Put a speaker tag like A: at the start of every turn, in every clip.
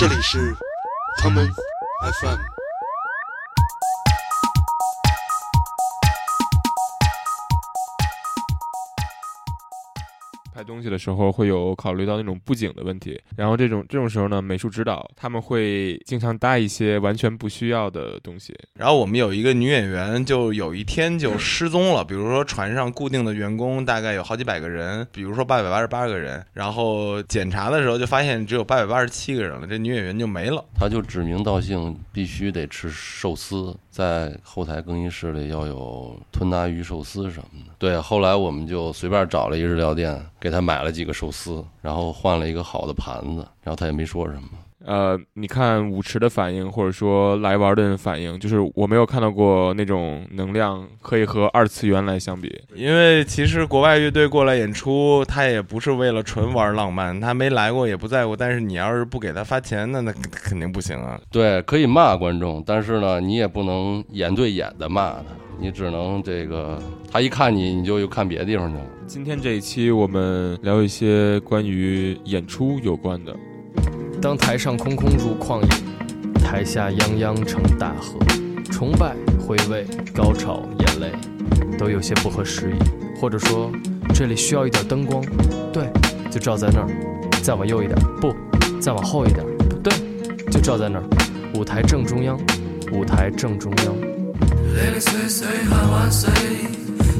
A: 这里是草莓 FM。
B: 拍东西的时候会有考虑到那种布景的问题，然后这种这种时候呢，美术指导他们会经常搭一些完全不需要的东西。
C: 然后我们有一个女演员，就有一天就失踪了。比如说船上固定的员工大概有好几百个人，比如说八百八十八个人，然后检查的时候就发现只有八百八十七个人了，这女演员就没了。
D: 她就指名道姓必须得吃寿司，在后台更衣室里要有吞拿鱼寿司什么的。对，后来我们就随便找了一日料店，给他买了几个寿司，然后换了一个好的盘子，然后他也没说什么。
B: 呃，你看舞池的反应，或者说来玩的人反应，就是我没有看到过那种能量可以和二次元来相比。
C: 因为其实国外乐队过来演出，他也不是为了纯玩浪漫，他没来过也不在乎。但是你要是不给他发钱，那那肯定不行啊。
D: 对，可以骂观众，但是呢，你也不能眼对眼的骂他，你只能这个他一看你，你就又看别的地方去了。
B: 今天这一期我们聊一些关于演出有关的。
E: 当台上空空如旷野，台下泱泱成大河，崇拜、回味、高潮、眼泪，都有些不合时宜。或者说，这里需要一点灯光，对，就照在那儿。再往右一点，不，再往后一点，不对，就照在那儿。舞台正中央，舞台正中央。
F: 零零碎碎喊万岁，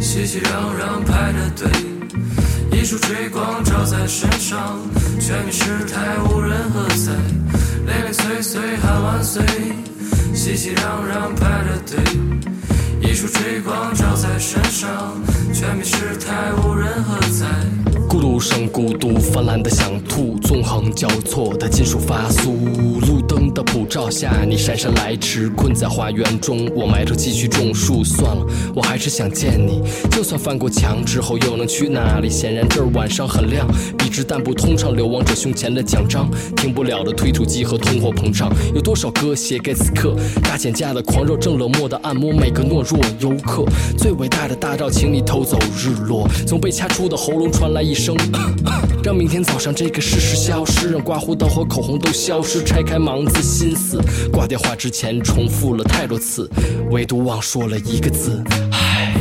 F: 熙熙攘攘排着队。一束追光照在身上，全民失态无人喝彩。零零碎碎喊万岁，熙熙攘攘排着队。一束追光照在身上，全民失态无人喝彩。
E: 孤独声孤独泛滥的想吐，纵横交错的金属发酥。路灯的普照下，你姗姗来迟，困在花园中。我埋头继续种树，算了，我还是想见你。就算翻过墙之后，又能去哪里？显然这儿晚上很亮，笔直但不通畅，流亡者胸前的奖章，停不了的推土机和通货膨胀。有多少歌写给此刻？大减价的狂热，正冷漠的按摩每个懦弱游客。最伟大的大招，请你偷走日落。从被掐出的喉咙传来一声，让明天早上这个事实消失，让刮胡刀和口红都消失。拆开盲字心思，挂电话之前重复了太多次，唯独忘说了一个字。唉。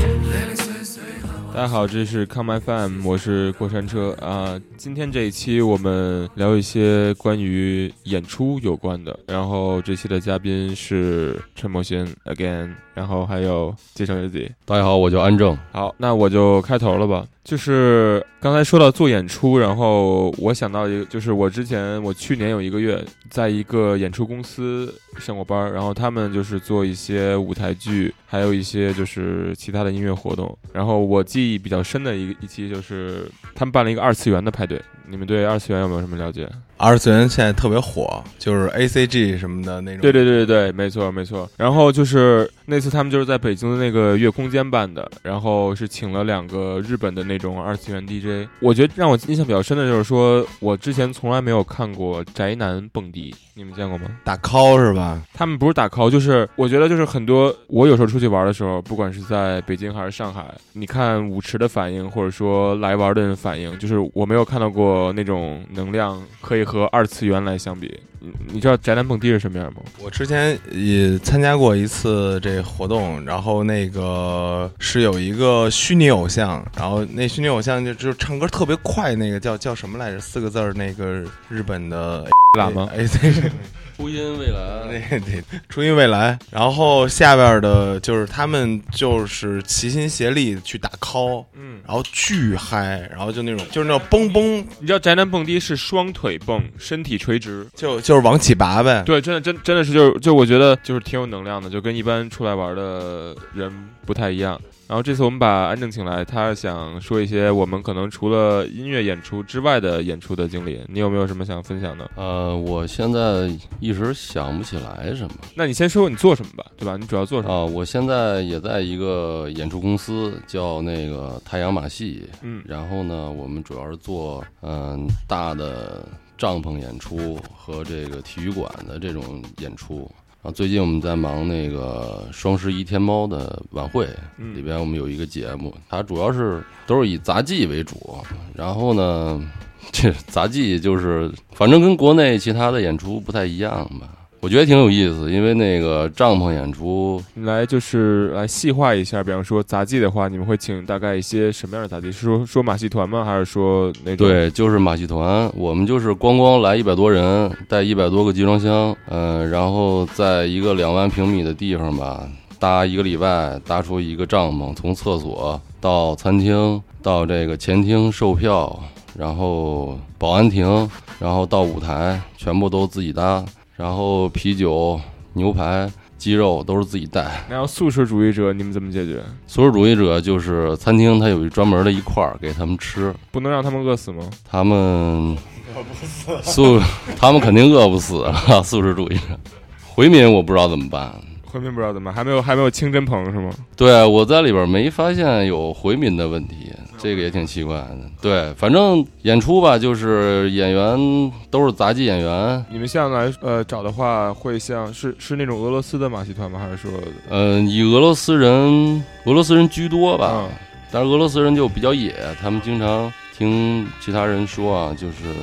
B: 大家好，这是 Come FM，我是过山车啊。今天这一期我们聊一些关于演出有关的，然后这期的嘉宾是陈默轩 again，然后还有介绍一下自己。
D: 大家好，我叫安正。
B: 好，那我就开头了吧。就是刚才说到做演出，然后我想到一个，就是我之前我去年有一个月在一个演出公司上过班，然后他们就是做一些舞台剧，还有一些就是其他的音乐活动。然后我记忆比较深的一一期就是他们办了一个二次元的派对。你们对二次元有没有什么了解？
C: 二次元现在特别火，就是 A C G 什么的那种。
B: 对对对对对，没错没错。然后就是那次他们就是在北京的那个月空间办的，然后是请了两个日本的那种二次元 DJ。我觉得让我印象比较深的就是说，我之前从来没有看过宅男蹦迪，你们见过吗？
C: 打 call 是吧？
B: 他们不是打 call，就是我觉得就是很多我有时候出去玩的时候，不管是在北京还是上海，你看舞池的反应，或者说来玩的人反应，就是我没有看到过那种能量可以和二次元来相比。你你知道宅男蹦迪是什么样吗？
C: 我之前也参加过一次这活动，然后那个是有一个虚拟偶像，然后那虚拟偶像就就唱歌特别快，那个叫叫什么来着？四个字儿，那个日本的
B: 喇嘛。
C: 哎，对。
D: 初音未来，
C: 对对，初音未来。然后下边的就是他们就是齐心协力去打 call，嗯，然后巨嗨，然后就那种就是那种蹦蹦。
B: 你知道宅男蹦迪是双腿蹦，身体垂直，
C: 就就是往起拔呗。
B: 对，真的真真的是就是就我觉得就是挺有能量的，就跟一般出来玩的人不太一样。然后这次我们把安正请来，他想说一些我们可能除了音乐演出之外的演出的经历。你有没有什么想分享的？
D: 呃，我现在一时想不起来什么。
B: 那你先说说你做什么吧，对吧？你主要做什么？
D: 啊，我现在也在一个演出公司，叫那个太阳马戏。
B: 嗯，
D: 然后呢，我们主要是做嗯大的帐篷演出和这个体育馆的这种演出。然后最近我们在忙那个双十一天猫的晚会，里边我们有一个节目，它主要是都是以杂技为主。然后呢，这杂技就是，反正跟国内其他的演出不太一样吧。我觉得挺有意思，因为那个帐篷演出，
B: 你来就是来细化一下，比方说杂技的话，你们会请大概一些什么样的杂技？是说说马戏团吗？还是说那种？
D: 对，就是马戏团，我们就是光光来一百多人，带一百多个集装箱，嗯、然后在一个两万平米的地方吧，搭一个礼拜，搭出一个帐篷，从厕所到餐厅，到这个前厅售票，然后保安亭，然后到舞台，全部都自己搭，然后啤酒、牛排、鸡肉都是自己带。
B: 然后素食主义者你们怎么解决？
D: 素食主义者就是餐厅，它有一专门的一块儿给他们吃，
B: 不能让他们饿死吗？
D: 他们饿不死素，他们肯定饿不死啊！素食主义者，回民我不知道怎么办。
B: 回民不知道怎么，还没有还没有清真棚是吗？
D: 对我在里边没发现有回民的问题，这个也挺奇怪的。对，反正演出吧，就是演员都是杂技演员，
B: 你们像来呃找的话，会像是是那种俄罗斯的马戏团吗？还是说
D: 嗯、以俄罗斯人俄罗斯人居多吧。
B: 嗯
D: 但是俄罗斯人就比较野，他们经常听其他人说啊，就是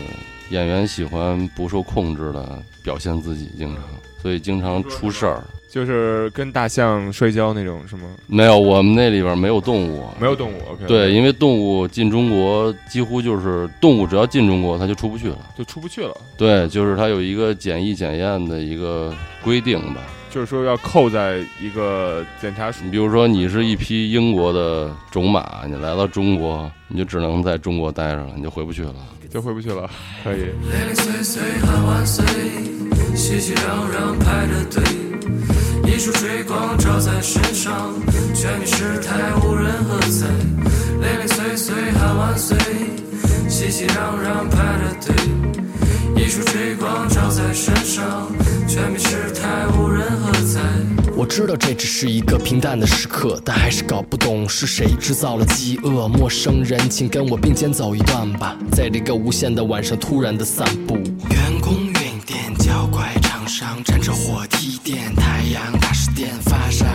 D: 演员喜欢不受控制的表现自己，经常，所以经常出事儿。
B: 就是跟大象摔跤那种是吗？
D: 没有，我们那里边没有动物，
B: 没有动物，OK？
D: 对，，因为动物进中国几乎就是动物只要进中国，它就出不去了。
B: 就出不去了。
D: 对，就是它有一个检疫检验的一个规定吧。
B: 就是说要扣在一个检查署
D: 你比如说，你是一匹英国的种马，你来到中国，你就只能在中国待着了，你就回不去了。
B: 就回不去了。可以，
F: 零零碎碎喊万岁，熙熙攘攘排着队，一束追光照在身上，全民失态无人喝彩。零零碎碎喊万岁，熙熙攘攘排着队，一束追光照在身上，全民失态无人喝彩。
E: 我知道这只是一个平淡的时刻，但还是搞不懂是谁制造了饥饿。陌生人，请跟我并肩走一段吧，在这个无限的晚上突然的散步。员工运电，脚拐厂商站着火梯电，太阳打石电发沙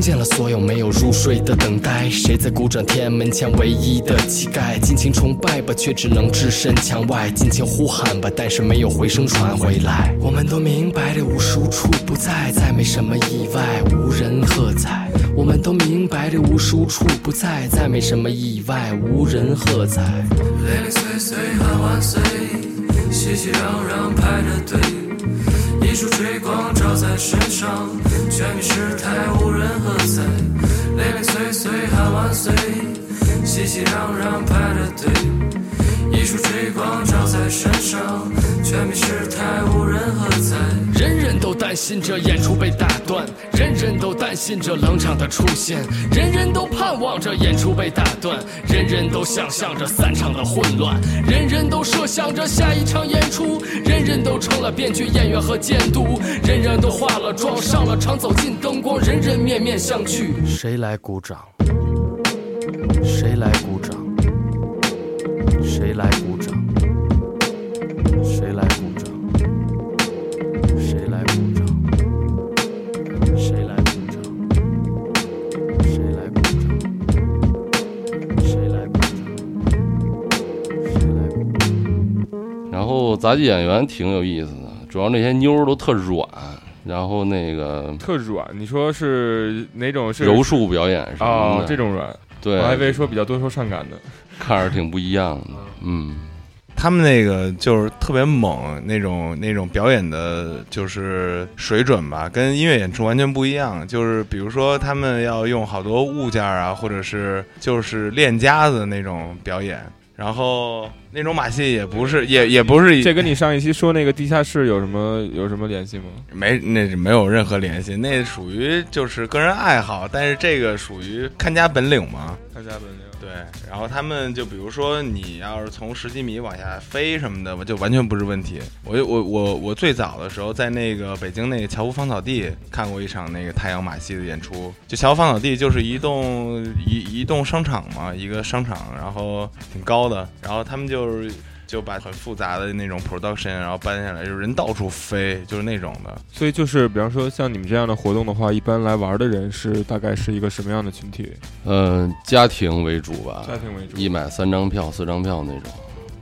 E: 听见了所有没有入睡的等待，谁在鼓掌？天安门前唯一的乞丐，尽情崇拜吧，却只能置身墙外；尽情呼喊吧，但是没有回声传回来。我们都明白这无数处不在，再没什么意外，无人喝彩。我们都明白这无数处不在，再没什么意外，无人喝彩。
F: 零零碎碎喊万岁，熙熙攘攘排着队，一束追光照在身上，全民失态无人喝彩。零零碎碎喊万岁，熙熙攘攘排着队，一束追光照在身上，全民失态无人喝彩。
E: 人人都担心着演出被打断，人人都担心着冷场的出现，人人都盼望着演出被打断，人人都想象着散场的混乱，人人都设想着下一场演出，人人都成了编剧、演员和监督，人人都化了妆上了场，走进灯光，人人面面相觑。谁来鼓掌？谁来鼓？谁来鼓掌？谁来鼓掌？谁来鼓掌？谁来鼓掌？谁来鼓掌？谁来鼓掌？谁来鼓掌？
D: 然后杂技演员挺有意思的，主要那些妞儿都特软，然后那个
B: 特软。你说是哪种是
D: 柔术表演什么的，，
B: 哦这种软，
D: 对，
B: 我还以为说比较多愁善感的。
D: 看着挺不一样的，嗯。
C: 他们那个就是特别猛，那种那种表演的，就是水准吧，跟音乐演出完全不一样。就是比如说，他们要用好多物件啊，或者是就是练家子那种表演，然后那种马戏也不是，也也不是
B: 这跟你上一期说那个地下室有什么有什么联系吗？
C: 没那是没有任何联系，那属于就是个人爱好，但是这个属于看家本领嘛。对，然后他们就比如说你要是从十几米往下飞什么的，就完全不是问题。我我我我最早的时候在那个北京那个侨湖芳草地看过一场那个太阳马戏的演出，就侨湖芳草地就是一栋一一栋商场嘛，一个商场，然后挺高的，然后他们就是。就把很复杂的那种 production 然后搬下来，就是人到处飞，就是那种的。
B: 所以就是，比方说像你们这样的活动的话，一般来玩的人是大概是一个什么样的群体？
D: 嗯，家庭为主吧，
B: 家庭为主。
D: 一买三张票、四张票那种。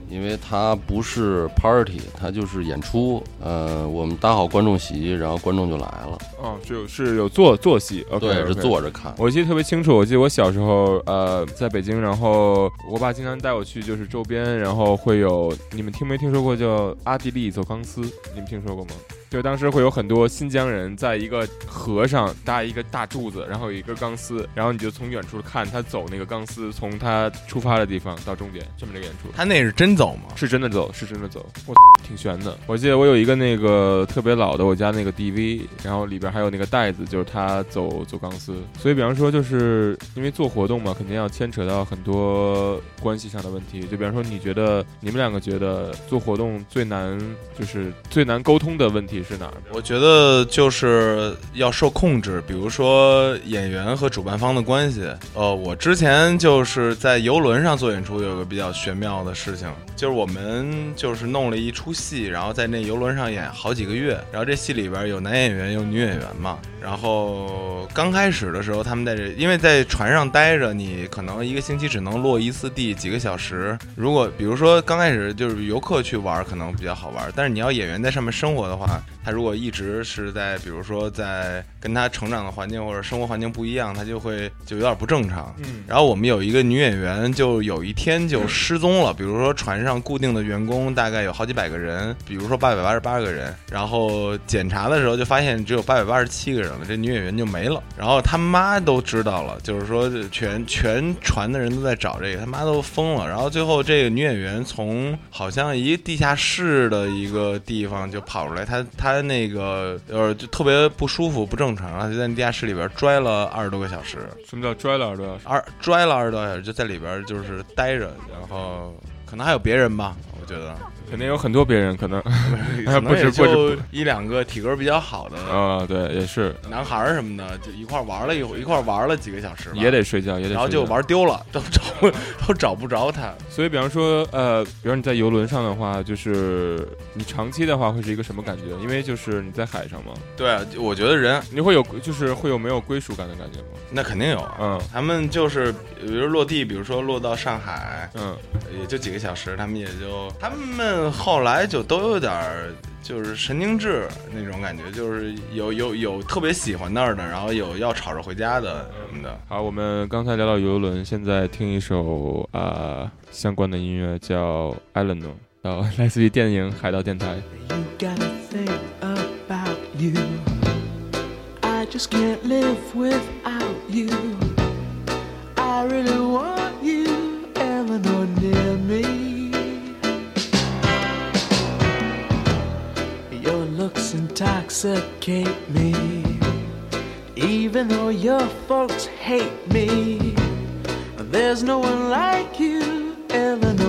D: 因为它不是 party，它就是演出。呃，我们搭好观众席，然后观众就来了。
B: 哦，就是有坐坐席，
D: 对，是坐着看。
B: 我记得特别清楚，我记得我小时候，呃，在北京，然后我爸经常带我去，就是周边，然后会有你们听没听说过叫阿迪利走钢丝？你们听说过吗？就当时会有很多新疆人在一个河上搭一个大柱子，然后有一根钢丝，然后你就从远处看他走那个钢丝，从他出发的地方到终点，这么这个演出。
C: 他那是真走吗？
B: 是真的走，是真的走。我挺悬的。我记得我有一个那个特别老的我家那个 DV，然后里边还有那个袋子，就是他走走钢丝。所以比方说，就是因为做活动嘛，肯定要牵扯到很多关系上的问题。就比方说，你觉得你们两个觉得做活动最难，就是最难沟通的问题？是哪儿？
C: 我觉得就是要受控制，比如说演员和主办方的关系。呃，我之前就是在游轮上做演出，有个比较玄妙的事情，就是我们就是弄了一出戏，然后在那游轮上演好几个月，然后这戏里边有男演员有女演员嘛。然后刚开始的时候，他们在这，因为在船上待着，你可能一个星期只能落一次地几个小时。如果比如说刚开始就是游客去玩，可能比较好玩，但是你要演员在上面生活的话。他如果一直是在，比如说在跟他成长的环境或者生活环境不一样，他就会就有点不正常。嗯，然后我们有一个女演员，就有一天就失踪了。比如说船上固定的员工大概有好几百个人，比如说八百八十八个人，然后检查的时候就发现只有八百八十七个人了，这女演员就没了。然后他妈都知道了，就是说全全船的人都在找这个，他妈都疯了。然后最后这个女演员从好像一个地下室的一个地方就跑出来，她她。他那个呃，就特别不舒服、不正常，然后就在地下室里边拽了二十多个小时。
B: 什么叫拽了二十多小时？
C: 二拽了二十多小时，就在里边就是待着，然后可能还有别人吧，我觉得。
B: 肯定有很多别人，可能
C: 不止就一两个体格比较好的
B: 啊，对，也是
C: 男孩儿什么的，就一块玩了一会一块玩了几个小时，
B: 也得睡觉，也得，
C: 然后就玩丢了，都找都找不着他。
B: 所以，比方说，呃，比方你在游轮上的话，就是你长期的话会是一个什么感觉？因为就是你在海上嘛。
C: 对，我觉得人
B: 你会有，就是会有没有归属感的感觉吗？
C: 那肯定有，嗯，他们就是比如落地，比如说落到上海，嗯，也就几个小时，他们也就他们。后来就都有点儿，就是神经质那种感觉，就是有有有特别喜欢那儿的，然后有要吵着回家的什么的。
B: 好，我们刚才聊到游轮，现在听一首啊相关的音乐，叫《艾伦诺》，然后来自于电影《海盗电台》。
G: Intoxicate me. Even though your folks hate me, there's no one like you, Eleanor.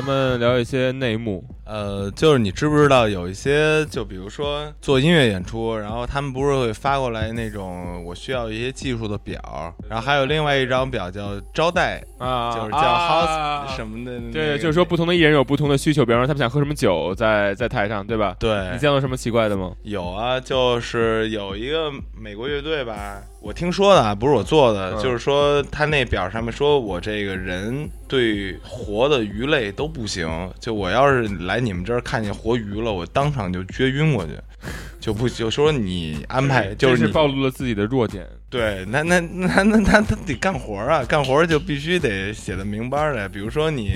B: 咱们聊一些内幕。
C: 呃，就是你知不知道有一些，就比如说做音乐演出，然后他们不是会发过来那种我需要一些技术的表，然后还有另外一张表叫招待，
B: 啊
C: 就是叫
B: 啊
C: house 什么的、那个。
B: 对，就是说不同的艺人有不同的需求，比方说他们想喝什么酒，在在台上，对吧？
C: 对
B: 你，见到什么奇怪的吗？
C: 有啊，就是有一个美国乐队吧，我听说的啊，不是我做的，
B: 嗯
C: 就是说他那表上面说我这个人对活的鱼类都不行，就我要是来你们这儿看见活鱼了，我当场就撅晕过去，就不就说你安排就
B: 这是
C: 是你
B: 暴露了自己的弱点。
C: 对，那那那那那他得干活啊，干活就必须得写的明白的。比如说你，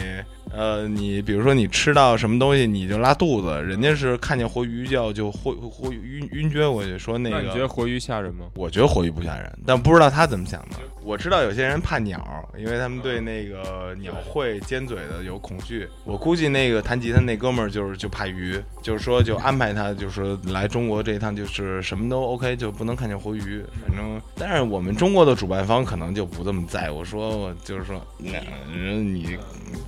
C: 呃，你比如说你吃到什么东西你就拉肚子，人家是看见活鱼叫就活活晕晕厥过去，说那个。
B: 那你觉得活鱼吓人吗？
C: 我觉得活鱼不吓人，但不知道他怎么想的。我知道有些人怕鸟，因为他们对那个鸟喙尖嘴的有恐惧。我估计那个弹吉他那哥们儿就是就怕鱼，就是说就安排他，就是说来中国这一趟就是什么都 OK，就不能看见活鱼。反正，但是我们中国的主办方可能就不这么在乎，说我就是说，那人你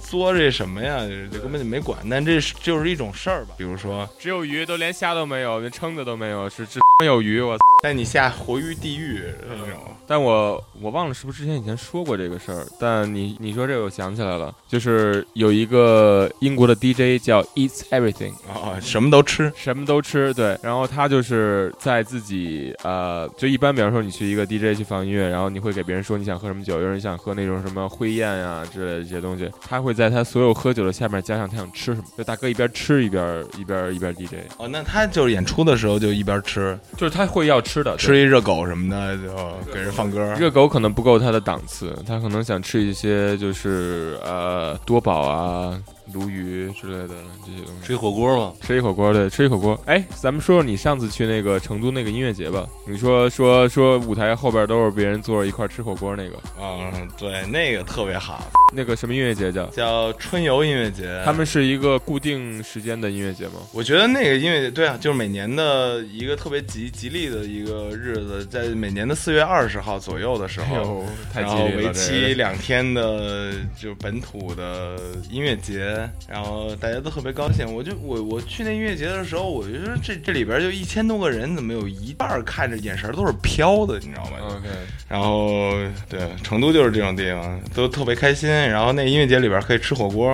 C: 作这什么呀，这根本就没管。但这是就是一种事儿吧，比如说，
B: 只有鱼，都连虾都没有，连蛏子都没有，是只 有鱼。我操！
C: 带你下活鱼地狱那种。
B: 但我我忘了是不是之前以前说过这个事儿，但你你说这个我想起来了，就是有一个英国的 DJ 叫 Eats Everything，
C: 啊，什么都吃。
B: 什么都吃，对，然后他就是在自己呃，就一般，比方说你去一个 DJ 去放音乐，然后你会给别人说你想喝什么酒，有人想喝那种什么灰宴呀、之类的这些东西，他会在他所有喝酒的下面加上他想吃什么，就大哥一边吃一边一边一边 DJ，
C: 哦，那他就是演出的时候就一边吃，
B: 就是他会要吃的，
C: 吃一热狗什么的，就给人放歌。
B: 热狗可能不够他的档次，他可能想吃一些就是呃多宝啊、鲈鱼之类的这些东西。
D: 吃一火锅嘛，
B: 吃一火锅，对，吃一火锅。哎，咱们说说你上次去那个成都那个音乐节吧。你说说说舞台后边都是别人坐着一块吃火锅那个，
C: 嗯，对，那个特别好，
B: 那个什么音乐节叫？
C: 叫春游音乐节。
B: 他们是一个固定时间的音乐节吗？
C: 我觉得那个音乐节，对啊，就是每年的一个特别吉吉利的一个日子，在每年的四月二十号左右的时候，
B: 哎，太
C: 然后为期两天的就本土的音乐节，然后大家都特别高兴。我就我我去那音乐节的时候，我就说这这里边就一千多个人，怎么有一半看着眼神都是飘的，你知道吗
B: ？OK，
C: 然后对，成都就是这种地方，都特别开心。然后那音乐节里边可以吃火锅，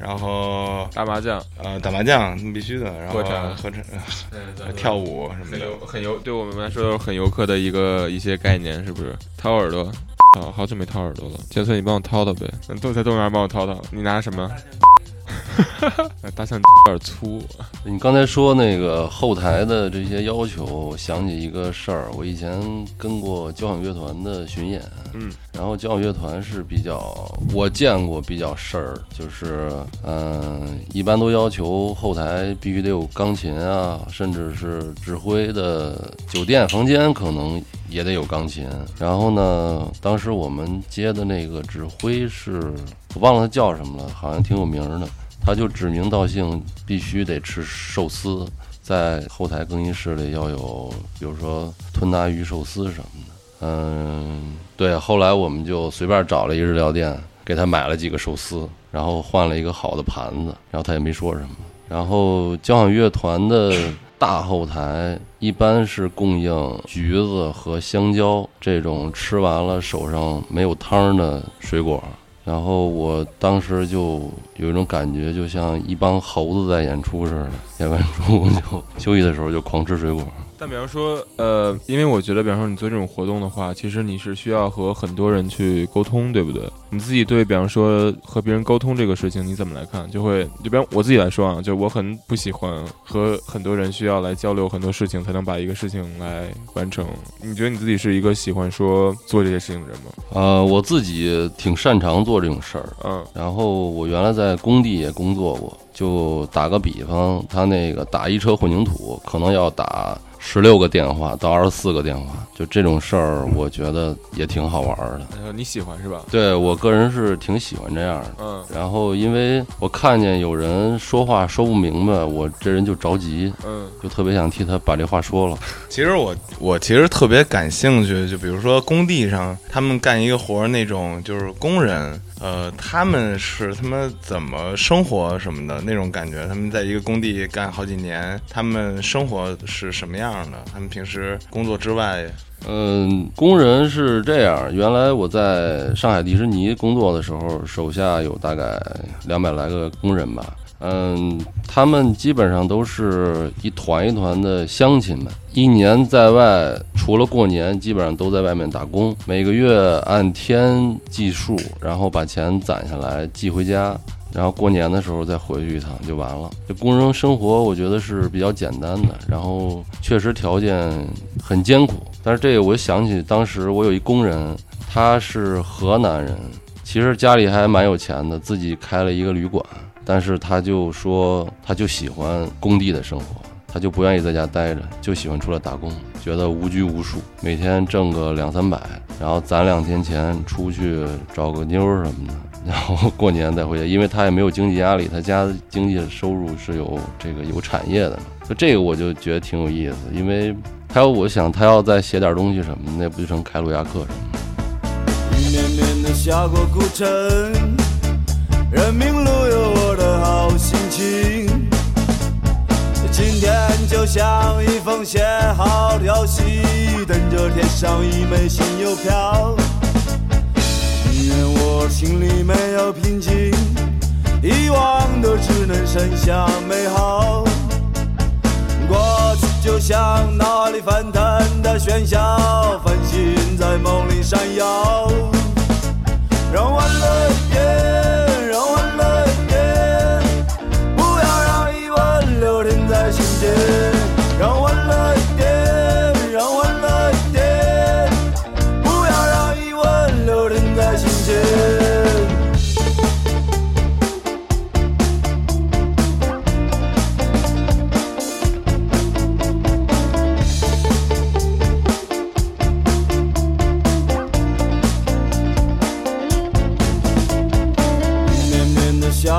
C: 然后
B: 打麻将，
C: 呃打麻将必须的，然后
B: 喝茶
C: 喝茶、
B: 对
C: 跳舞什么的。
B: 很游，对我们来说都是很游客的一个一些概念，是不是？掏耳朵，好好久没掏耳朵了。杰森，你帮我掏掏呗。嗯都在动物园帮我掏掏。你拿什么？大象有点粗，
D: 你刚才说那个后台的这些要求，我想起一个事儿。我以前跟过交响乐团的巡演，
B: 嗯，
D: 然后交响乐团是比较我见过比较事儿，就是嗯、一般都要求后台必须得有钢琴啊，甚至是指挥的酒店房间可能也得有钢琴。然后呢，当时我们接的那个指挥是我忘了他叫什么了，好像挺有名儿的。他就指名道姓必须得吃寿司，在后台更衣室里要有，比如说吞拿鱼寿司什么的。嗯，对。后来我们就随便找了一日料店，给他买了几个寿司，然后换了一个好的盘子，然后他也没说什么。然后交响乐团的大后台一般是供应橘子和香蕉这种吃完了手上没有汤的水果。然后我当时就有一种感觉，就像一帮猴子在演出似的，演完出就休息的时候就狂吃水果。
B: 但比方说，呃，因为我觉得，比方说你做这种活动的话，其实你是需要和很多人去沟通，对不对？你自己对，比方说和别人沟通这个事情，你怎么来看？就会，就比方我自己来说啊，就我很不喜欢和很多人需要来交流很多事情，才能把一个事情来完成。你觉得你自己是一个喜欢说做这些事情的人吗？
D: 呃，我自己挺擅长做这种事儿，
B: 嗯
D: 然后我原来在工地也工作过，就打个比方，他那个打一车混凝土可能要打十六个电话到二十四个电话，就这种事儿，我觉得也挺好玩儿的。
B: 呃你喜欢是吧？
D: 对我个人是挺喜欢这样的。
B: 嗯
D: 然后，因为我看见有人说话说不明白，我这人就着急，
B: 嗯
D: 就特别想替他把这话说了。
C: 其实我我其实特别感兴趣，就比如说工地上他们干一个活儿那种，就是工人，呃，他们是他们怎么生活什么的那种感觉。他们在一个工地干好几年，他们生活是什么样的？他们平时工作之外，
D: 嗯，工人是这样。原来我在上海迪士尼工作的时候，手下有大概两百来个工人吧。嗯，他们基本上都是一团一团的乡亲们，一年在外，除了过年，基本上都在外面打工，每个月按天计数，然后把钱攒下来寄回家。然后过年的时候再回去一趟就完了。这工人生活我觉得是比较简单的，然后确实条件很艰苦。但是这个我想起当时我有一工人，他是河南人，其实家里还蛮有钱的，自己开了一个旅馆，但是他就说他就喜欢工地的生活。他就不愿意在家待着，就喜欢出来打工，觉得无拘无束，每天挣个两三百，然后攒两天钱出去找个妞什么的，然后过年再回家，因为他也没有经济压力，他家经济收入是有这个有产业的嘛，就这个我就觉得挺有意思，因为他要我想他要再写点东西什么的，那不就成开路亚克什么。
H: 一绵绵的下过古城，人民路有我的好心情。今天就像一封写好的消息，等着贴上一枚新邮票。我心里没有平静，遗忘的只能剩下美好。过去就像脑海里翻腾的喧嚣，繁星在梦里闪耀。让欢乐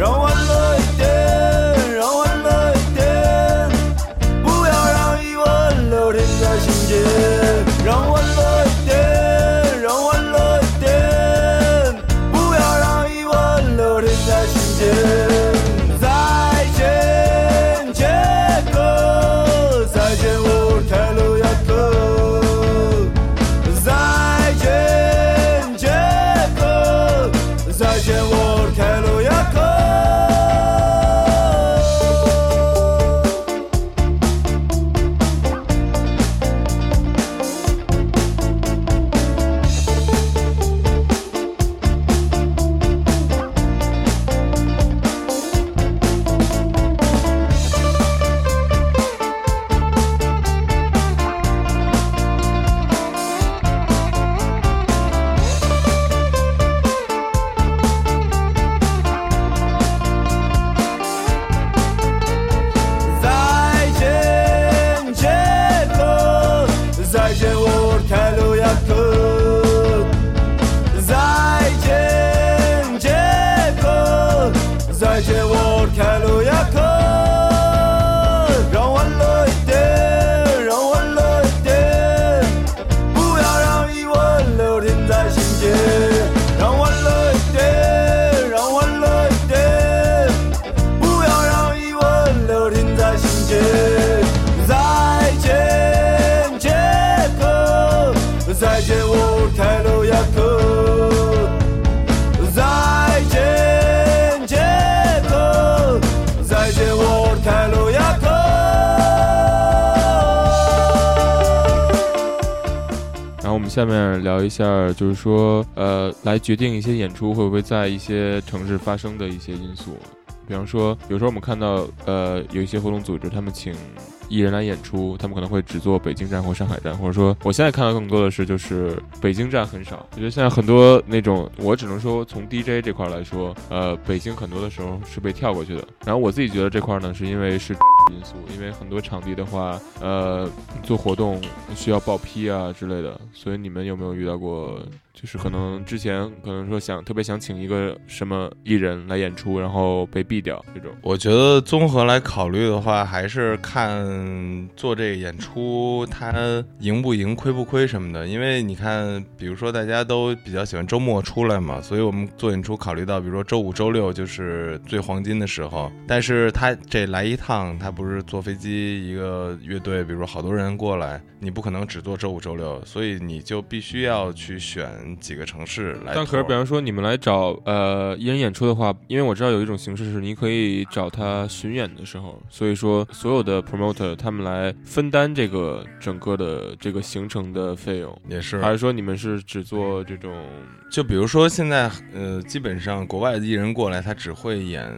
H: 让欢乐一点，让欢乐一点，不要让疑问留停在心间。让再见，
B: 下面聊一下，就是说，呃，来决定一些演出会不会在一些城市发生的一些因素。比方说，有时候我们看到，呃，有一些活动组织他们请艺人来演出，他们可能会只做北京站或上海站，或者说，我现在看到更多的是就是北京站很少。我觉得现在很多那种，我只能说从 DJ 这块来说，呃，北京很多的时候是被跳过去的。然后我自己觉得这块呢，是因为是因素，因为很多场地的话，呃，做活动需要报批啊之类的。所以你们有没有遇到过？就是可能之前可能说想特别想请一个什么艺人来演出，然后被毙掉这种。
C: 我觉得综合来考虑的话，还是看做这个演出他赢不赢、亏不亏什么的。因为你看，比如说大家都比较喜欢周末出来嘛，所以我们做演出考虑到，比如说周五、周六就是最黄金的时候。但是他这来一趟，他是坐飞机一个乐队，比如说好多人过来，你不可能只做周五、周六，所以你就必须要去选。几个城市来，
B: 但可是，比方说你们来找呃艺人演出的话，因为我知道有一种形式是你可以找他巡演的时候，所以说所有的 promoter 他们来分担这个整个的这个行程的费用，
C: 也是，
B: 还是说你们是只做这种？
C: 就比如说现在呃，基本上国外的艺人过来，他只会演。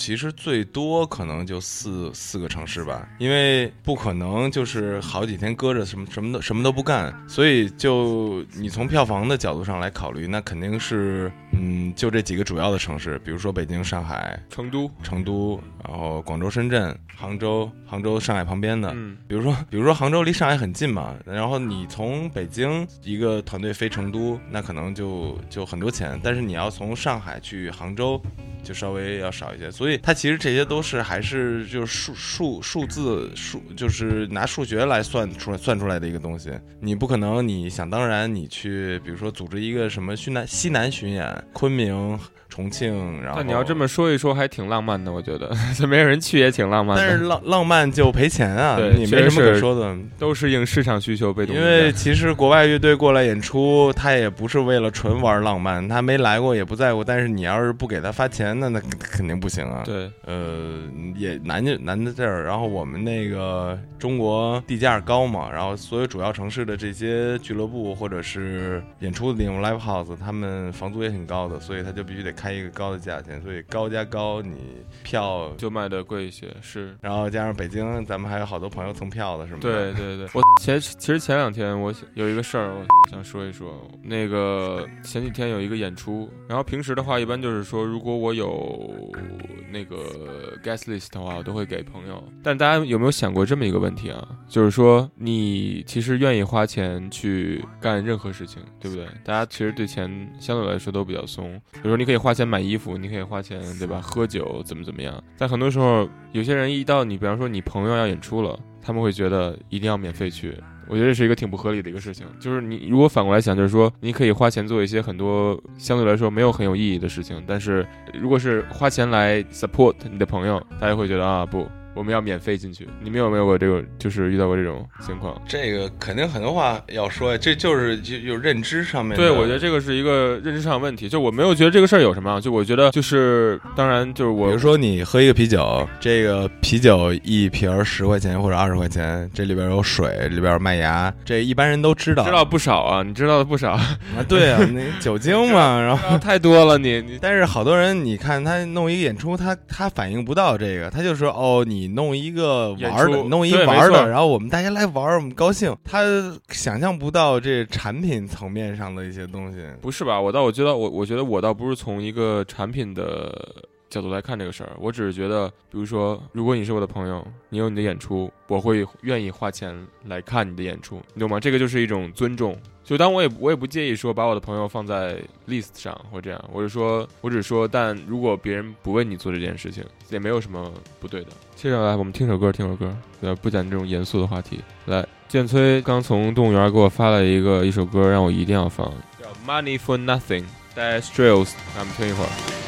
C: 其实最多可能就四四个城市吧，因为不可能就是好几天搁着什么什么都什么都不干，所以就你从票房的角度上来考虑，那肯定是嗯，就这几个主要的城市，比如说北京、上海、
B: 成都、
C: 成都，然后广州、深圳、杭州、杭州、上海旁边的，嗯，比如说比如说杭州离上海很近嘛，然后你从北京一个团队飞成都，那可能就就很多钱，但是你要从上海去杭州。就稍微要少一些，所以它其实这些都是还是就是数数数字数，就是拿数学来算出来算出来的一个东西。你不可能你想当然你去，比如说组织一个什么西南西南巡演，昆明。重庆，然后
B: 那你要这么说一说，还挺浪漫的，我觉得，这 没有人去也挺浪漫的。
C: 但是浪浪漫就赔钱啊，
B: 你
C: 没什么可说的，
B: 都是应市场需求被动。
C: 因为其实国外乐队过来演出，他也不是为了纯玩浪漫，他没来过也不在乎。但是你要是不给他发钱，那那肯定不行啊。
B: 对，
C: 呃，也难就难在这儿。然后我们那个中国地价高嘛，然后所有主要城市的这些俱乐部或者是演出的地方 live house，他们房租也挺高的，所以他就必须得。开一个高的价钱，所以高加高，你票
B: 就卖的贵一些。是，
C: 然后加上北京，咱们还有好多朋友蹭票的，是吗？
B: 对对对，我前其实前两天我有一个事儿，我想说一说。那个前几天有一个演出，然后平时的话，一般就是说，如果我有那个 guest list 的话，我都会给朋友。但大家有没有想过这么一个问题啊？就是说，你其实愿意花钱去干任何事情，对不对？大家其实对钱相对来说都比较松。比如说，你可以花。花钱买衣服，你可以花钱，对吧？喝酒怎么怎么样？但很多时候，有些人一到你，比方说你朋友要演出了，他们会觉得一定要免费去。我觉得这是一个挺不合理的一个事情。就是你如果反过来想，就是说你可以花钱做一些很多相对来说没有很有意义的事情，但是如果是花钱来 support 你的朋友，大家会觉得啊不。我们要免费进去，你们有没有过这个？就是遇到过这种情况？
C: 这个肯定很多话要说呀，这就是就有认知上面。
B: 对，我觉得这个是一个认知上的问题。就我没有觉得这个事儿有什么，就我觉得就是，当然就是我，
C: 比如说你喝一个啤酒，这个啤酒一瓶十块钱或者二十块钱，这里边有水，里边有麦芽，这一般人都知道，
B: 知道不少啊，你知道的不少
C: 啊。对啊，那酒精嘛，然后
B: 太多了，你你。
C: 但是好多人，你看他弄一个演出，他他反应不到这个，他就说哦，你。弄一个玩的，弄一玩的，然后我们大家来玩，我们高兴。他想象不到这产品层面上的一些东西，
B: 不是吧？我倒我觉得，我我觉得我倒不是从一个产品的角度来看这个事儿，我只是觉得，比如说，如果你是我的朋友，你有你的演出，我会愿意花钱来看你的演出，你懂吗？这个就是一种尊重。就当我也我也不介意说把我的朋友放在 list 上或这样，我就说，我只说，但如果别人不为你做这件事情，也没有什么不对的。接下来我们听首歌，听首歌，对，不讲这种严肃的话题。来，建崔刚从动物园给我发了一个一首歌，让我一定要放，叫 Money for Nothing，带 s t r a l s 咱们听一会儿。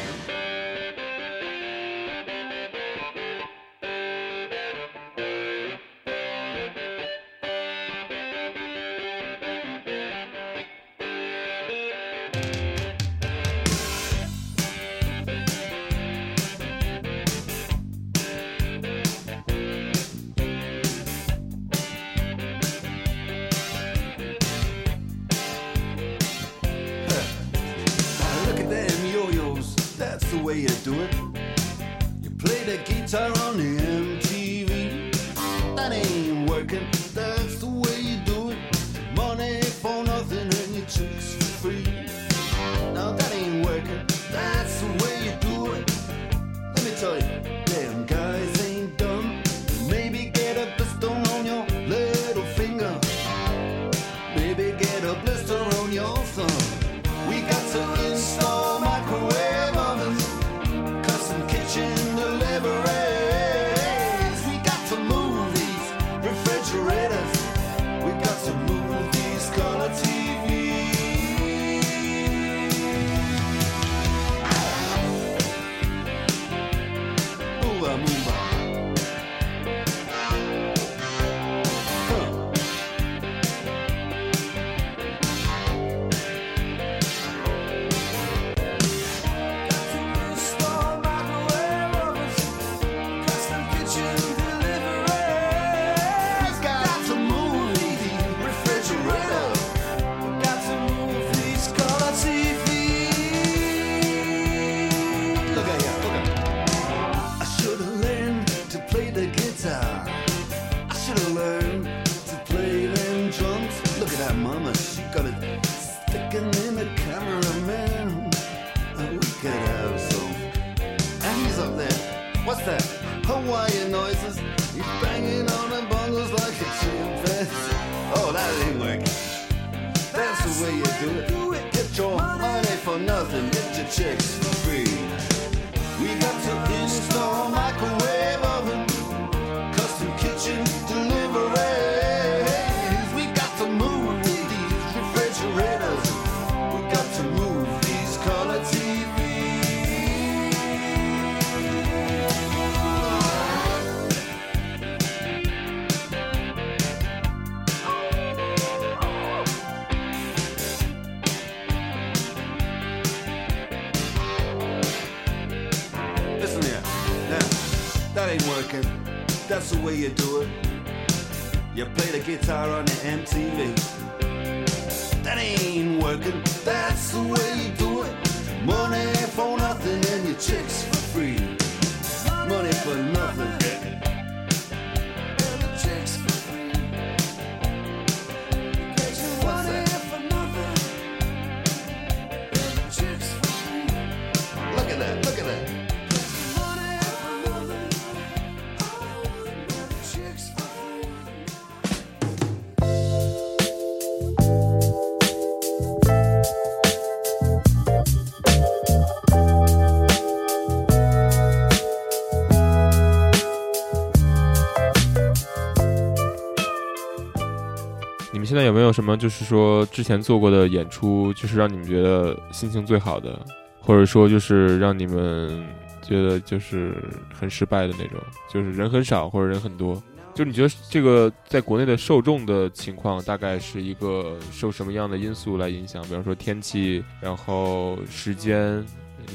B: 有什么就是说之前做过的演出，就是让你们觉得心情最好的，或者说就是让你们觉得就是很失败的那种，就是人很少或者人很多？就你觉得这个在国内的受众的情况，大概是一个受什么样的因素来影响？比方说天气，然后时间，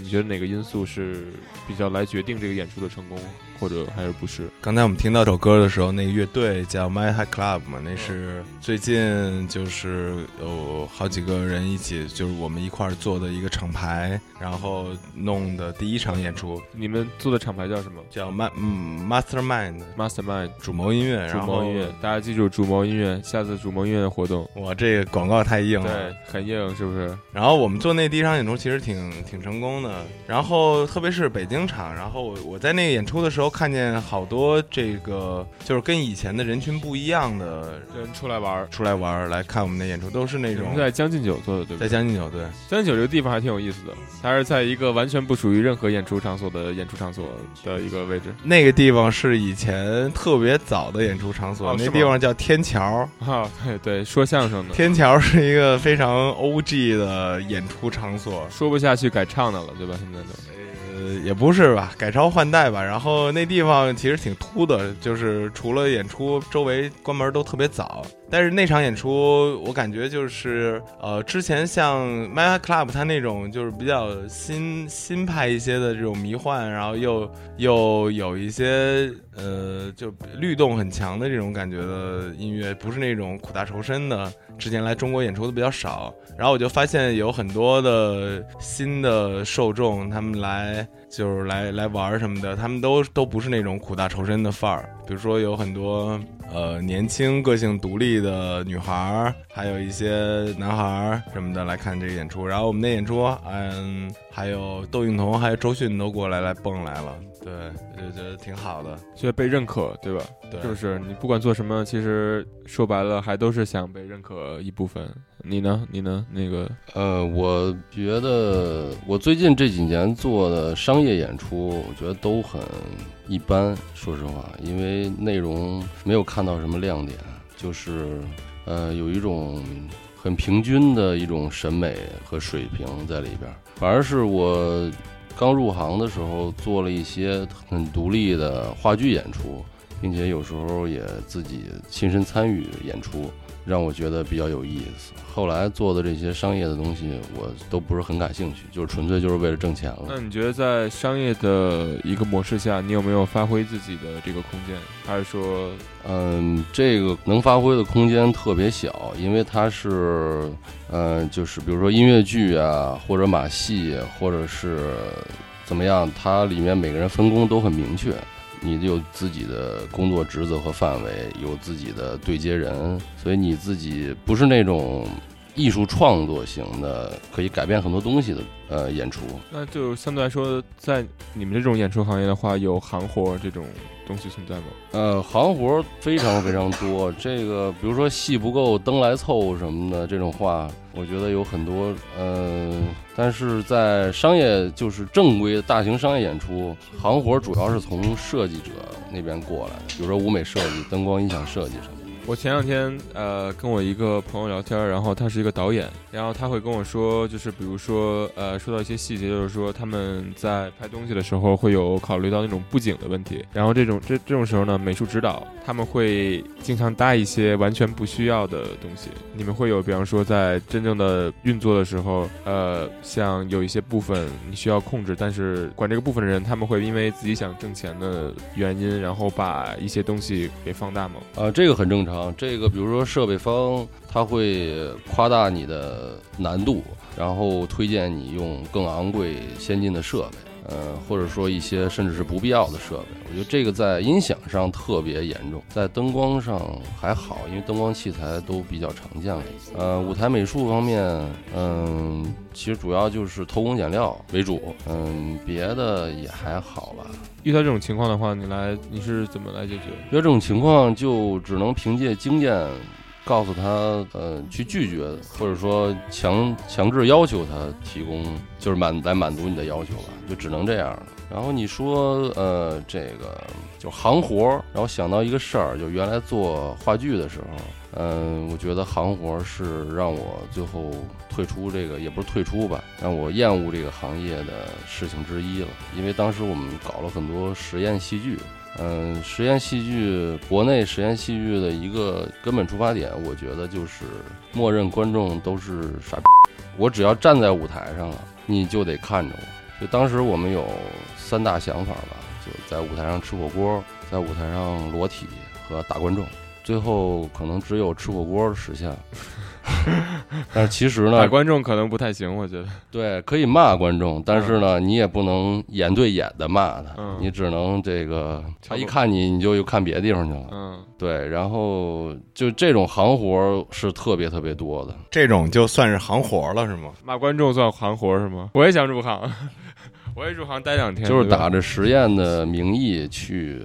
B: 你觉得哪个因素是比较来决定这个演出的成功，或者还是不是？
C: 刚才我们听到这首歌的时候，那个乐队叫 My High Club 嘛，那是最近就是有好几个人一起，就是我们一块儿做的一个厂牌，然后弄的第一场演出，
B: 你们做的厂牌叫什么
C: 叫 Ma 嗯
B: Mastermind？Mastermind
C: 主谋音乐，
B: 主谋音乐，大家记住主谋音乐，下次主谋音乐的活动，
C: 哇这个广告太硬了，
B: 对，很硬，是不是？
C: 然后我们做那第一场演出其实挺挺成功的，然后特别是北京场，然后我我在那个演出的时候看见好多这个就是跟以前的人群不一样的
B: 人出来玩儿。
C: 出来玩儿来看我们的演出，都是那种
B: 在将进酒做的，对不对？
C: 在将进酒对，
B: 将进酒这个地方还挺有意思的，它是在一个完全不属于任何演出场所的演出场所的一个位置
C: 那个地方是以前特别早的演出场所，那
B: 哦那
C: 地方叫天桥。
B: 啊。对。对，说相声的，
C: 天桥是一个非常 O.G. 的演出场所，
B: 说不下去改唱的了，对吧？现在都
C: 呃，也不是吧，改朝换代吧。然后那地方其实挺秃的，就是除了演出，周围关门都特别早。但是那场演出我感觉就是呃，之前像 My Club 他那种就是比较新新派一些的这种迷幻，然后又又有一些呃就律动很强的这种感觉的音乐，不是那种苦大仇深的。之前来中国演出的比较少，然后我就发现有很多的新的受众，他们来就是来来玩什么的，他们都都不是那种苦大仇深的范儿。比如说有很多呃年轻、个性独立的女孩儿，还有一些男孩儿什么的来看这个演出。然后我们的演出，嗯，还有窦靖童、还有周迅都过来来蹦来了，对，我就觉得挺好的。
B: 觉得被认可，对吧？
C: 对，
B: 就是？你不管做什么，其实说白了，还都是想被认可一部分。你呢？你呢？那个，
D: 呃，我觉得我最近这几年做的商业演出，我觉得都很一般。说实话，因为内容没有看到什么亮点，就是呃，有一种很平均的一种审美和水平在里边儿。反而是我刚入行的时候，做了一些很独立的话剧演出，并且有时候也自己亲身参与演出。让我觉得比较有意思。后来做的这些商业的东西，我都不是很感兴趣，就是纯粹就是为了挣钱了。
B: 那你觉得在商业的一个模式下，你有没有发挥自己的这个空间？还是说，
D: 嗯，这个能发挥的空间特别小，因为它是，嗯，就是比如说音乐剧啊，或者马戏，或者是怎么样，它里面每个人分工都很明确。你有自己的工作职责和范围，有自己的对接人，所以你自己不是那种艺术创作型的，可以改变很多东西的呃演出。
B: 那就相对来说，在你们这种演出行业的话，有行活这种东西存在吗？
D: 呃，行活非常非常多。这个比如说戏不够，灯来凑什么的这种话，我觉得有很多。呃，但是在商业就是正规大型商业演出，行活主要是从设计者那边过来的，比如说舞美设计、灯光音响设计什么。
B: 我前两天呃跟我一个朋友聊天，然后他是一个导演，然后他会跟我说，就是比如说呃说到一些细节，就是说他们在拍东西的时候会有考虑到那种布景的问题，然后这种这这种时候呢，美术指导他们会经常搭一些完全不需要的东西。你们会有，比方说在真正的运作的时候，呃，像有一些部分你需要控制，但是管这个部分的人，他们会因为自己想挣钱的原因，然后把一些东西给放大吗？
D: 啊，这个很正常。这个比如说设备方他会夸大你的难度，然后推荐你用更昂贵先进的设备，呃，或者说一些甚至是不必要的设备。我觉得这个在音响上特别严重，在灯光上还好，因为灯光器材都比较常见了。呃，舞台美术方面，嗯，其实主要就是偷工减料为主，嗯，别的也还好吧。
B: 遇到这种情况的话，你来你是怎么来解决？
D: 遇到这种情况就只能凭借经验，告诉他，呃，去拒绝，或者说强强制要求他提供，就是满来满足你的要求吧，就只能这样了。然后你说，呃，这个就行活儿，然后想到一个事儿，就原来做话剧的时候，嗯，我觉得行活儿是让我最后退出这个，也不是退出吧，让我厌恶这个行业的事情之一了。因为当时我们搞了很多实验戏剧，嗯，实验戏剧，国内实验戏剧的一个根本出发点，我觉得就是默认观众都是傻逼，我只要站在舞台上了，你就得看着我。就当时我们有三大想法吧，就在舞台上吃火锅，在舞台上裸体和打观众，最后可能只有吃火锅实现了。但是其实呢，
B: 打观众可能不太行，我觉得。
D: 对，可以骂观众，但是呢，你也不能眼对眼的骂他，
B: 嗯
D: 你只能这个他一看你，你就又看别的地方去了。
B: 嗯，
D: 对，然后就这种行活是特别特别多的。
C: 这种就算是行活了是吗？
B: 骂观众算行活是吗？我也想入行，我也入行待两天，
D: 就是打着实验的名义去，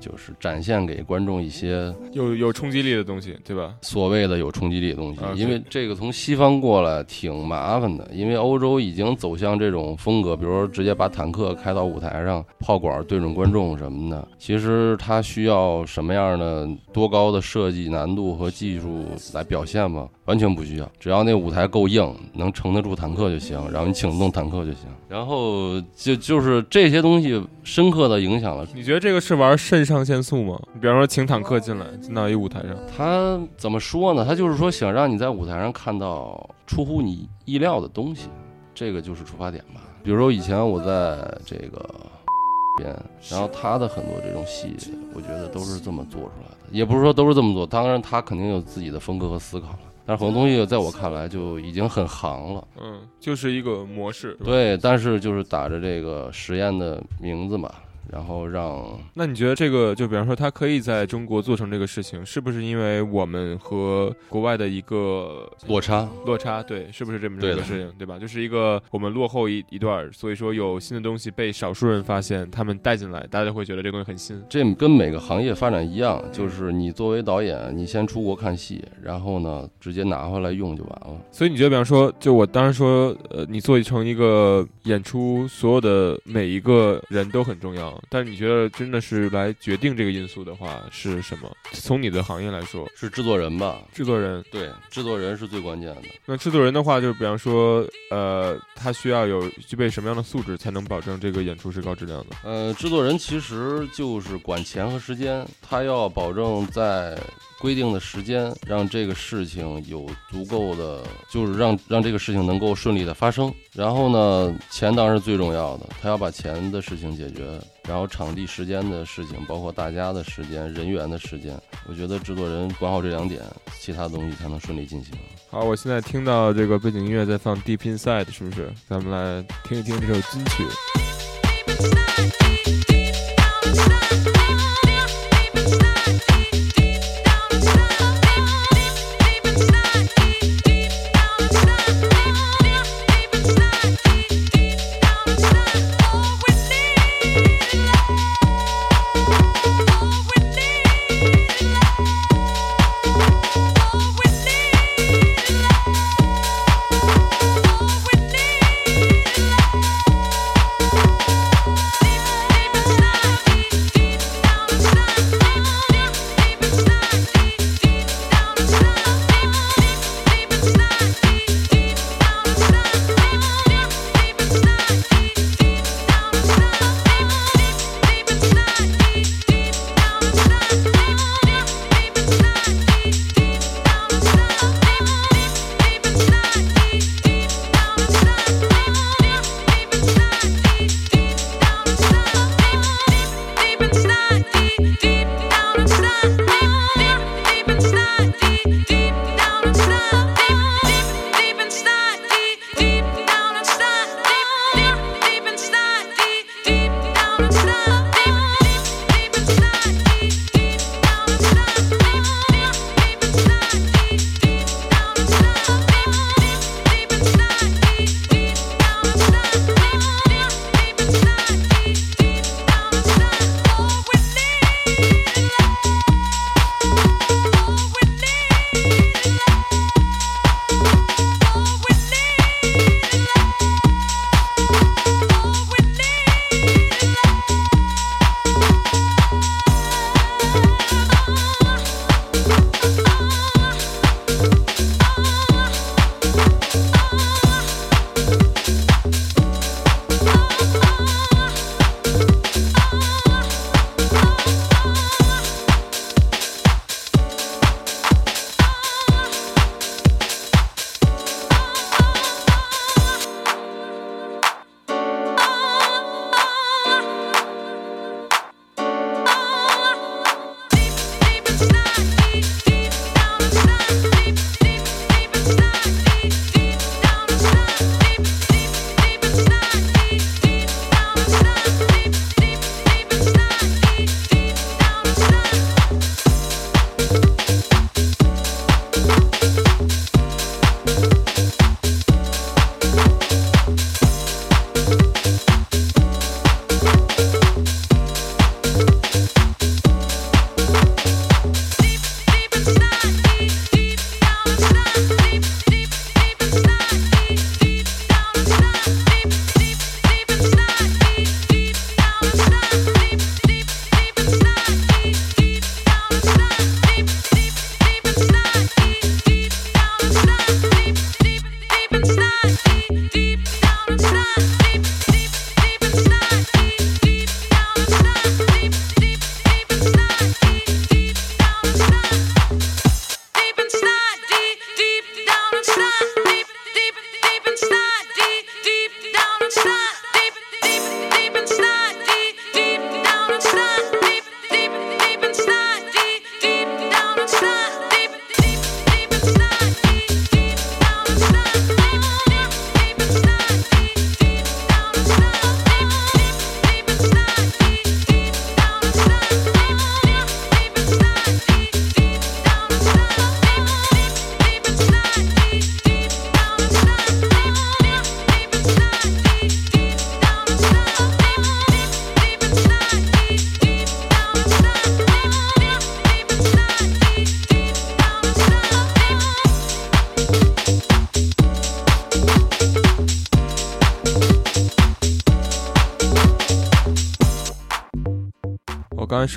D: 就是展现给观众一些
B: 有有冲击力的东西，对吧？
D: 所谓的有冲击力的东西
B: 啊，
D: 因为这个从西方过来挺麻烦的，因为欧洲已经走向这种风格，比如说直接把坦克开到舞台上，炮管对准观众什么的。其实它需要什么样的多高的设计难度和技术来表现吗？完全不需要，只要那舞台够硬，能撑得住坦克就行，然后你请动坦克就行。然后就就是这些东西深刻的影响了
B: 你觉得这个是玩肾上限速吗？比方说请坦克进来，进到一舞台上，
D: 他怎么说呢？他就是说想让你在舞台上看到出乎你意料的东西，这个就是出发点吧。比如说以前我在这个 边，然后他的很多这种戏，我觉得都是这么做出来的，也不是说都是这么做，当然他肯定有自己的风格和思考了。但是很多东西在我看来就已经很行了，
B: 嗯，就是一个模式。
D: 对，但是就是打着这个实验的名字嘛，然后让
B: 那你觉得这个，就比方说他可以在中国做成这个事情，是不是因为我们和国外的一个
D: 落差。
B: 落差？对，是不是这么
D: 一
B: 个事情，对吧？就是一个我们落后一一段儿，所以说有新的东西被少数人发现，他们带进来，大家会觉得这个东西很新。
D: 这跟每个行业发展一样，就是你作为导演，你先出国看戏，然后呢直接拿回来用就完了。
B: 所以你觉得，比方说，就我当时说，呃，你做成一个演出，所有的每一个人都很重要。但是你觉得真的是来决定这个因素的话是什么？从你的行业来说，
D: 是制作人吧？
B: 制作人。
D: 对，制作人是最关键的。
B: 那制作人的话，就是比方说，呃，他需要有具备什么样的素质，才能保证这个演出是高质量的？
D: 呃，制作人其实就是管钱和时间，他要保证在规定的时间，让这个事情有足够的，就是让让这个事情能够顺利的发生。然后呢，钱当然是最重要的，他要把钱的事情解决，然后场地、时间的事情，包括大家的时间、人员的时间，我觉得制作人管好这两点，其他东西才能顺利进行。
B: 好，我现在听到这个背景音乐在放《Deep Inside》，是不是？咱们来听一听这首金曲。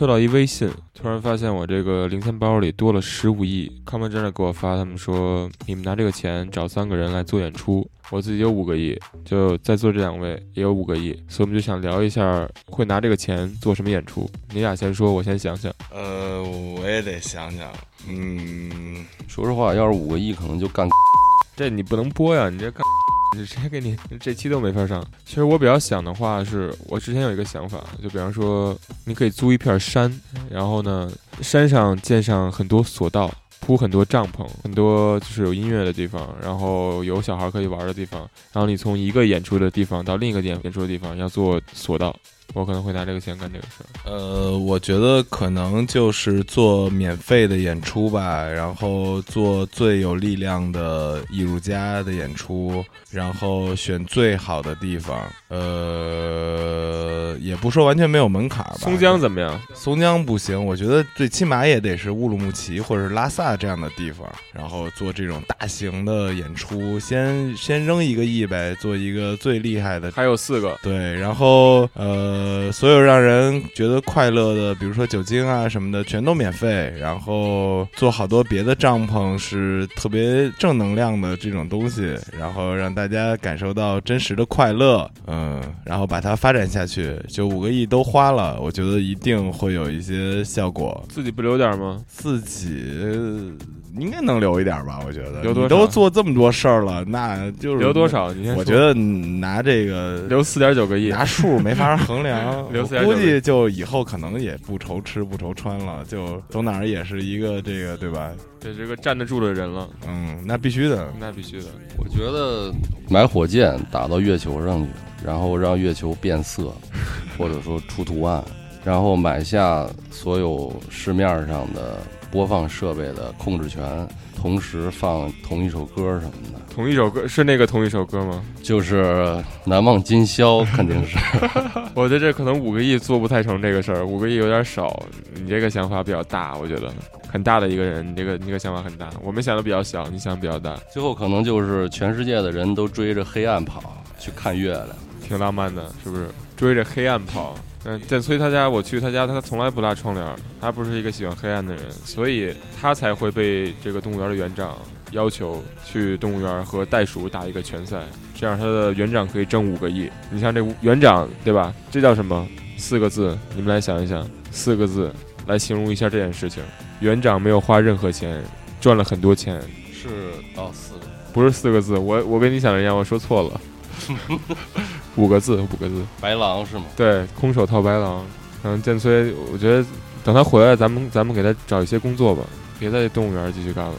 B: 收到一微信，突然发现我这个零钱包里多了十五亿。康门真的给我发，他们说你们拿这个钱找三个人来做演出，我自己有五个亿，就在座这两位也有五个亿，所以我们就想聊一下会拿这个钱做什么演出。你俩先说，我先想想。
C: 呃，我也得想想，嗯，
D: 说实话，要是五个亿，可能就干。
B: 这你不能播呀，你这干，你直接给你这期都没法上。其实我比较想的话是，我之前有一个想法，就比方说，你可以租一片山，然后呢，山上建上很多索道，铺很多帐篷，很多就是有音乐的地方，然后有小孩可以玩的地方，然后你从一个演出的地方到另一个演演出的地方要做索道。我可能会拿这个钱干这个事儿。
C: 呃，我觉得可能就是做免费的演出吧，然后做最有力量的艺术家的演出，然后选最好的地方。呃，也不说完全没有门槛吧。
B: 松江怎么样？
C: 松江不行，我觉得最起码也得是乌鲁木齐或者是拉萨这样的地方，然后做这种大型的演出，先先扔一个亿呗，做一个最厉害的。
B: 还有四个，
C: 对，然后呃，所有让人觉得快乐的，比如说酒精啊什么的，全都免费。然后做好多别的帐篷是特别正能量的这种东西，然后让大家感受到真实的快乐。嗯，然后把它发展下去，就五个亿都花了，我觉得一定会有一些效果。
B: 自己不留点吗？
C: 自己应该能留一点吧？我觉得
B: 留多少
C: 你都做这么多事儿了，那就是
B: 留多？少？你先。
C: 我觉得拿这个
B: 留四点九个亿。
C: 拿数没法衡量，
B: 留
C: 我
B: 4.9
C: 估计就以后可能也不愁吃不愁穿了，就走哪儿也是一个这个对吧？
B: 这是个站得住的人了，
C: 嗯，那必须的。
B: 那必须的。
D: 我觉得买火箭打到月球上去，然后让月球变色，或者说出图案，然后买下所有市面上的播放设备的控制权，同时放同一首歌什么的，
B: 同一首歌是那个同一首歌吗？
D: 就是《难忘今宵》，肯定是。
B: 我觉得这可能五个亿做不太成这个事儿，五个亿有点少。你这个想法比较大，我觉得很大的一个人，你这个你这个想法很大。我们想的比较小，你想的比较大，
D: 最后可能就是全世界的人都追着黑暗跑去看月亮。
B: 挺浪漫的，是不是？追着黑暗跑。嗯，建崔他家，我去他家，他从来不拉窗帘，他不是一个喜欢黑暗的人，所以他才会被这个动物园的园长要求去动物园和袋鼠打一个拳赛，这样他的园长可以挣五个亿。你像这园长，对吧？这叫什么？四个字，你们来想一想，四个字来形容一下这件事情。园长没有花任何钱，赚了很多钱，
D: 是哦，四个
B: 不是四个字，我我跟你想的一样，我说错了，五个字，五个字。
D: 白狼是吗？
B: 对，空手套白狼。嗯，剑崔，我觉得等他回来，咱们咱们给他找一些工作吧，别在动物园继续干了，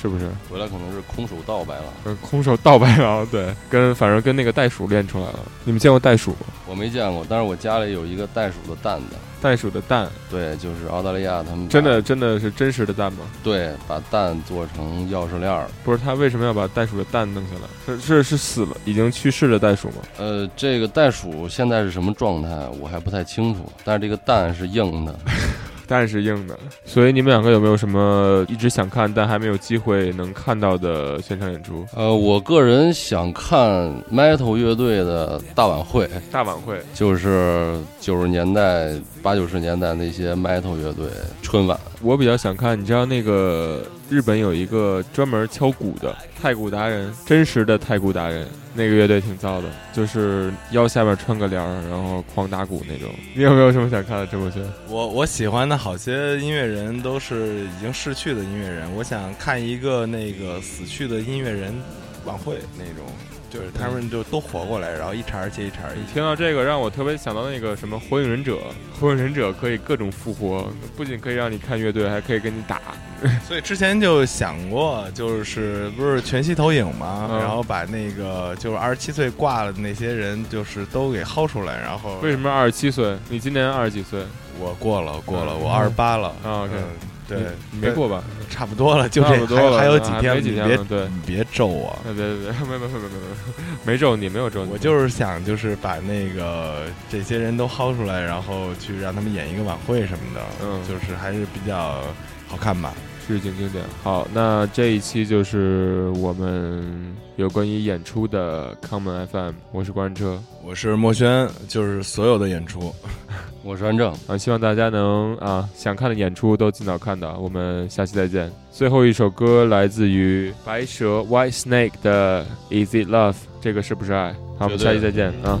B: 是不是？
D: 回来可能是空手道白狼。
B: 是，空手道白狼，对，跟反正跟那个袋鼠练出来了。你们见过袋鼠吗？
D: 我没见过，但是我家里有一个袋鼠的蛋的。
B: 袋鼠的蛋，
D: 对，就是澳大利亚他们
B: 真的真的是真实的蛋吗？
D: 对，把蛋做成钥匙链儿。
B: 不是，他为什么要把袋鼠的蛋弄下来？是是是死了，已经去世的袋鼠吗？
D: 呃，这个袋鼠现在是什么状态，我还不太清楚，但是这个蛋是硬的。
B: 蛋是硬的，所以你们两个有没有什么一直想看但还没有机会能看到的现场演出？
D: 呃，我个人想看 Metal 乐队的大晚会，
B: 大晚会，
D: 就是九十年代、八九十年代那些 Metal 乐队春晚。
B: 我比较想看，你知道那个日本有一个专门敲鼓的太鼓达人，真实的太鼓达人，那个乐队挺燥的，就是腰下面穿个帘儿，然后狂打鼓那种。你有没有什么想看的陈柏轩？
C: 我我喜欢的好些音乐人都是已经逝去的音乐人，我想看一个那个死去的音乐人晚会那种，就是他们就都活过来，然后一茬接一茬。
B: 你听到这个，让我特别想到那个什么《火影忍者》，《火影忍者》可以各种复活，不仅可以让你看乐队，还可以跟你打。
C: 所以之前就想过，就是不是全息投影嘛，
B: 嗯
C: 然后把那个就是二十七岁挂了的那些人，就是都给薅出来，然后
B: 为什么二十七岁？你今年二十几岁？
C: 我过了，过了，
B: 嗯
C: 我二十八了
B: 啊，OK
C: 嗯对，
B: 你没过吧？
C: 差不多了，就这
B: 差不多了
C: 还还有几天别
B: 对
C: 你别咒我。
B: 哎，别别别，没没没没没没，没咒你，没有咒你。
C: 我就是想，就是把那个这些人都薅出来，然后去让他们演一个晚会什么的，
B: 嗯
C: 就是还是比较好看吧。
G: 日景经典。好，那这一期就是我们有关于演出的 Common FM，我是关车
C: 我是墨轩，就是所有的演出，
D: 我是安正，
G: 啊，希望大家能啊想看的演出都尽早看到。我们下期再见。最后一首歌来自于白蛇 White Snake 的 Is It Love，这个是不是爱？好，我们下期再见啊。